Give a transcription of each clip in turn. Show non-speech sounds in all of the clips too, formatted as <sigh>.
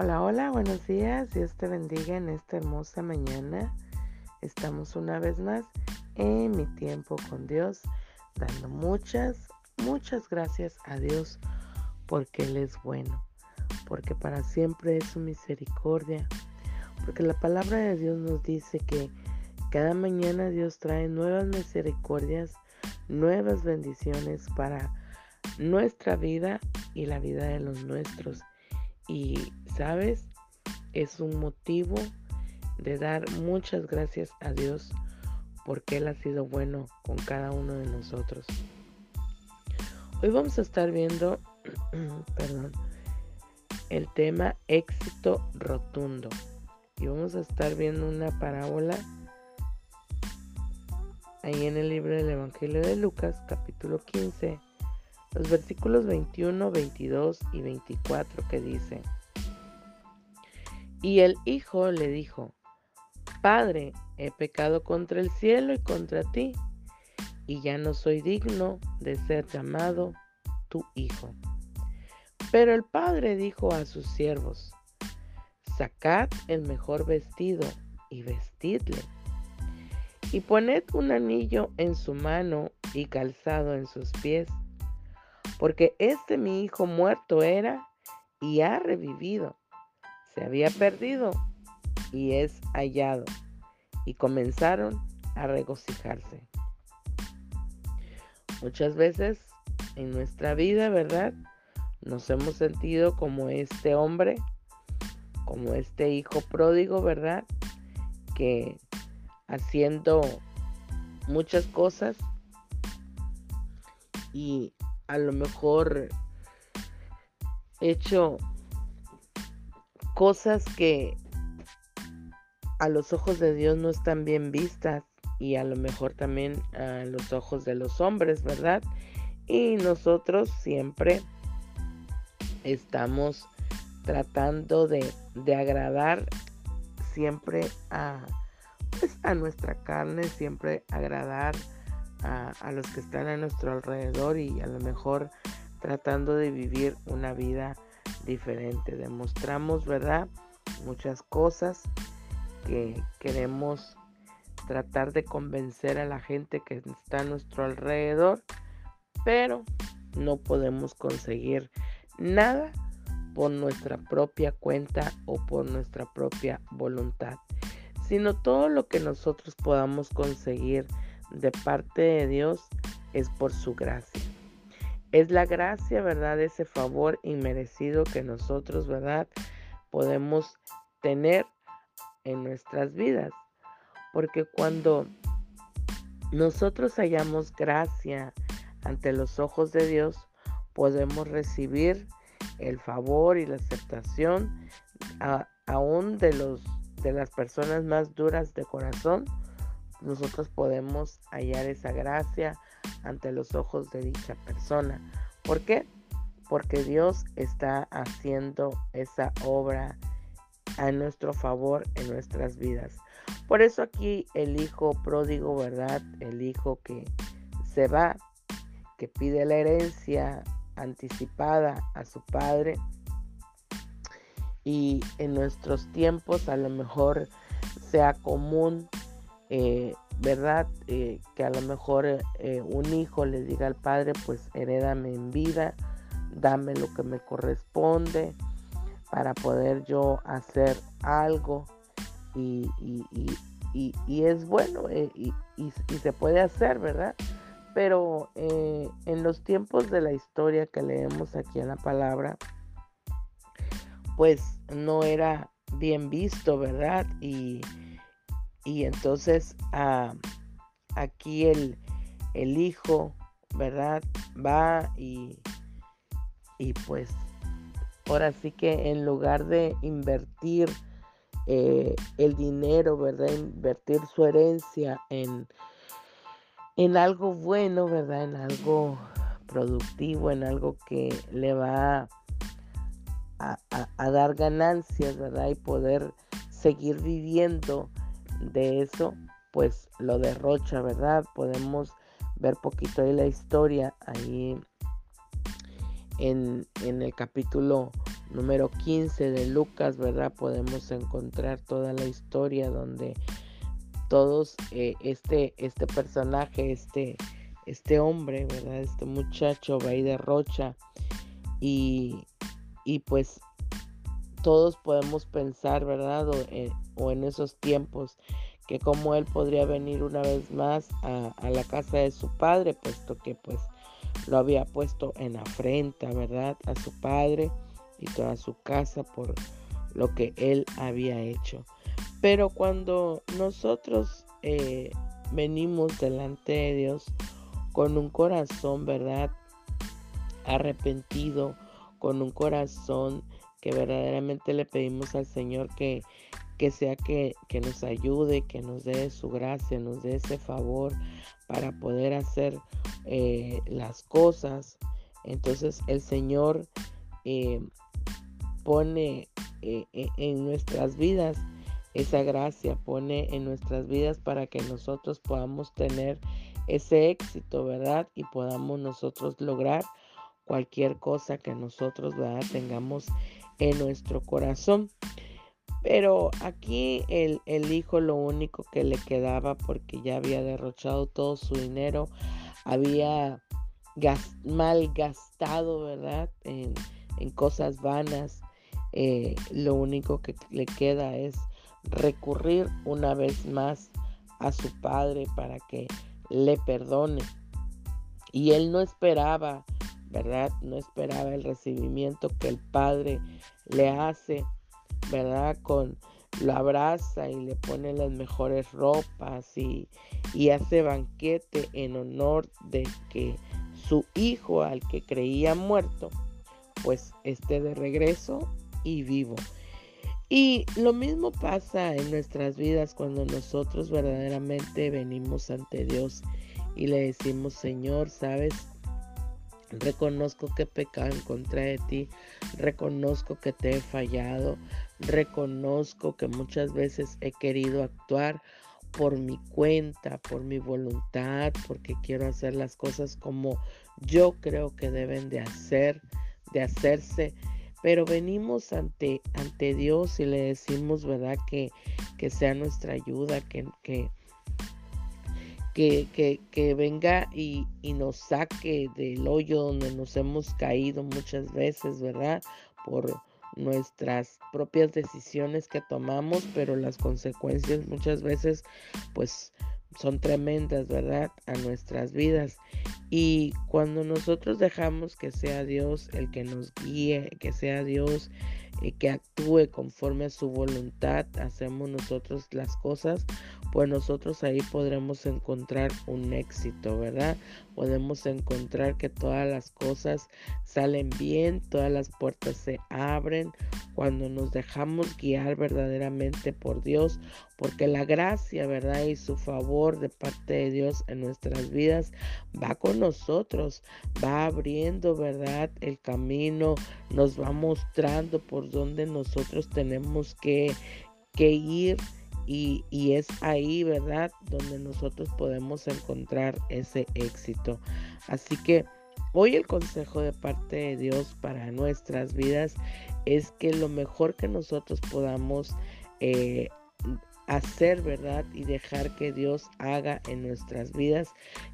Hola, hola, buenos días. Dios te bendiga en esta hermosa mañana. Estamos una vez más en mi tiempo con Dios, dando muchas, muchas gracias a Dios porque Él es bueno, porque para siempre es su misericordia, porque la palabra de Dios nos dice que cada mañana Dios trae nuevas misericordias, nuevas bendiciones para nuestra vida y la vida de los nuestros. Y, ¿sabes? Es un motivo de dar muchas gracias a Dios porque Él ha sido bueno con cada uno de nosotros. Hoy vamos a estar viendo, <clears throat> perdón, el tema éxito rotundo. Y vamos a estar viendo una parábola ahí en el libro del Evangelio de Lucas, capítulo 15, los versículos 21, 22 y 24 que dice, y el hijo le dijo, Padre, he pecado contra el cielo y contra ti, y ya no soy digno de ser llamado tu hijo. Pero el padre dijo a sus siervos, Sacad el mejor vestido y vestidle, y poned un anillo en su mano y calzado en sus pies porque este mi hijo muerto era y ha revivido. Se había perdido y es hallado. Y comenzaron a regocijarse. Muchas veces en nuestra vida, ¿verdad? Nos hemos sentido como este hombre, como este hijo pródigo, ¿verdad? Que haciendo muchas cosas y a lo mejor hecho cosas que a los ojos de Dios no están bien vistas y a lo mejor también a los ojos de los hombres, ¿verdad? Y nosotros siempre estamos tratando de, de agradar siempre a, pues, a nuestra carne, siempre agradar a, los que están a nuestro alrededor y a lo mejor tratando de vivir una vida diferente. Demostramos, ¿verdad? Muchas cosas que queremos tratar de convencer a la gente que está a nuestro alrededor, pero no podemos conseguir nada por nuestra propia cuenta o por nuestra propia voluntad, sino todo lo que nosotros podamos conseguir de parte de Dios es por su gracia. Es la gracia, ¿verdad? Ese favor inmerecido que nosotros, ¿verdad? Podemos tener en nuestras vidas. Porque cuando nosotros hallamos gracia ante los ojos de Dios, podemos recibir el favor y la aceptación aún de los de las personas más duras de corazón nosotros podemos hallar esa gracia ante los ojos de dicha persona. ¿Por qué? Porque Dios está haciendo esa obra a nuestro favor en nuestras vidas. Por eso aquí el hijo pródigo, ¿verdad? El hijo que se va, que pide la herencia anticipada a su padre. Y en nuestros tiempos a lo mejor sea común eh, ¿verdad? Eh, que a lo mejor eh, un hijo le diga al padre, pues herédame en vida, dame lo que me corresponde para poder yo hacer algo y, es bueno y, se puede hacer, ¿verdad? Pero en los tiempos de la historia que leemos aquí en la palabra, pues no era bien visto, ¿verdad? Y, y entonces ah, aquí el, el, hijo, ¿verdad? Va y, y pues ahora sí que en lugar de invertir eh, el dinero, ¿verdad? Invertir su herencia en, en algo bueno, ¿verdad? En algo productivo, en algo que le va a, a dar ganancias, ¿verdad? Y poder seguir viviendo de eso, pues lo derrocha, ¿verdad? Podemos ver poquito ahí la historia, ahí en, el capítulo número 15 de Lucas, ¿verdad? Podemos encontrar toda la historia donde todos eh, este, este personaje, este, este hombre, ¿verdad? Este muchacho va y derrocha y, y pues todos podemos pensar, ¿verdad? Eh, o en, esos tiempos que como él podría venir una vez más a, la casa de su padre, puesto que pues lo había puesto en afrenta, ¿verdad? A su padre y toda su casa por lo que él había hecho. Pero cuando nosotros eh, venimos delante de Dios con un corazón, ¿verdad? Arrepentido, con un corazón que verdaderamente le pedimos al Señor que, que sea que, que, nos ayude, que nos dé su gracia, nos dé ese favor para poder hacer eh, las cosas. Entonces el Señor eh, pone eh, en nuestras vidas esa gracia, pone en nuestras vidas para que nosotros podamos tener ese éxito, ¿verdad? Y podamos nosotros lograr cualquier cosa que nosotros tengamos en nuestro corazón. Pero aquí el, el, hijo lo único que le quedaba porque ya había derrochado todo su dinero, había mal gastado, ¿verdad? En, en cosas vanas. Eh, lo único que le queda es recurrir una vez más a su padre para que le perdone. Y él no esperaba, ¿verdad? No esperaba el recibimiento que el padre le hace, ¿verdad? Con lo abraza y le pone las mejores ropas y, y hace banquete en honor de que su hijo al que creía muerto, pues esté de regreso y vivo. Y lo mismo pasa en nuestras vidas cuando nosotros verdaderamente venimos ante Dios y le decimos, Señor, sabes, reconozco que he pecado en contra de ti, reconozco que te he fallado, reconozco que muchas veces he querido actuar por mi cuenta, por mi voluntad, porque quiero hacer las cosas como yo creo que deben de hacer, de hacerse pero venimos ante, ante Dios y le decimos, ¿verdad? Que, que sea nuestra ayuda, que, que, que, que venga y, y, nos saque del hoyo donde nos hemos caído muchas veces, ¿verdad? Por nuestras propias decisiones que tomamos, pero las consecuencias muchas veces, pues son tremendas, ¿verdad? A nuestras vidas. Y cuando nosotros dejamos que sea Dios el que nos guíe, que sea Dios el que actúe conforme a su voluntad, hacemos nosotros las cosas, pues nosotros ahí podremos encontrar un éxito, ¿verdad? Podemos encontrar que todas las cosas salen bien, todas las puertas se abren cuando nos dejamos guiar verdaderamente por Dios, porque la gracia, ¿verdad? Y su favor de parte de Dios en nuestras vidas va con nosotros, va abriendo, ¿verdad? El camino, nos va mostrando por dónde nosotros tenemos que, que ir y, es ahí, ¿verdad? Donde nosotros podemos encontrar ese éxito. Así que hoy el consejo de parte de Dios para nuestras vidas es que lo mejor que nosotros podamos eh, hacer, ¿verdad? Y dejar que Dios haga en nuestras vidas,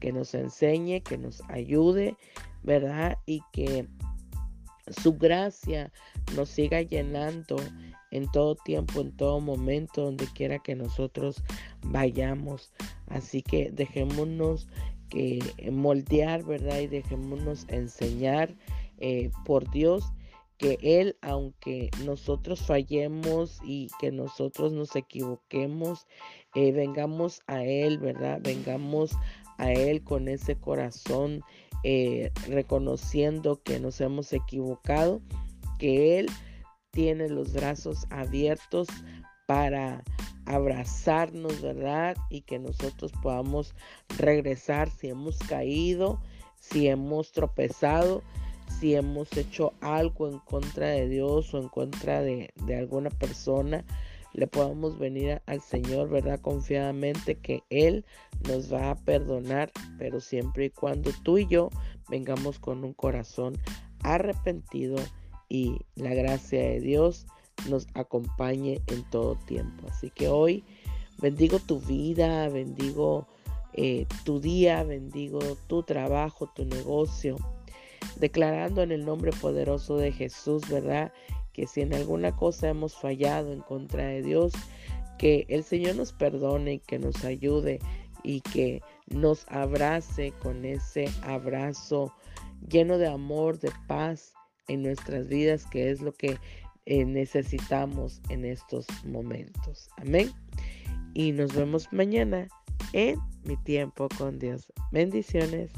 que nos enseñe, que nos ayude, ¿verdad? Y que su gracia nos siga llenando en todo tiempo, en todo momento, donde quiera que nosotros vayamos. Así que dejémonos que moldear, ¿verdad? Y dejémonos enseñar eh, por Dios que Él, aunque nosotros fallemos y que nosotros nos equivoquemos, eh, vengamos a Él, ¿verdad? Vengamos a Él con ese corazón, eh, reconociendo que nos hemos equivocado, que Él tiene los brazos abiertos para abrazarnos, ¿verdad? Y que nosotros podamos regresar si hemos caído, si hemos tropezado, si hemos hecho algo en contra de Dios o en contra de, alguna persona, le podamos venir al Señor, ¿verdad? Confiadamente que Él nos va a perdonar, pero siempre y cuando tú y yo vengamos con un corazón arrepentido y la gracia de Dios nos acompañe en todo tiempo. Así que hoy bendigo tu vida, bendigo eh, tu día, bendigo tu trabajo, tu negocio, declarando en el nombre poderoso de Jesús, ¿verdad? Que si en alguna cosa hemos fallado en contra de Dios, que el Señor nos perdone y que nos ayude y que nos abrace con ese abrazo lleno de amor, de paz en nuestras vidas, que es lo que eh, necesitamos en estos momentos. Amén. Y nos vemos mañana en mi tiempo con Dios. Bendiciones.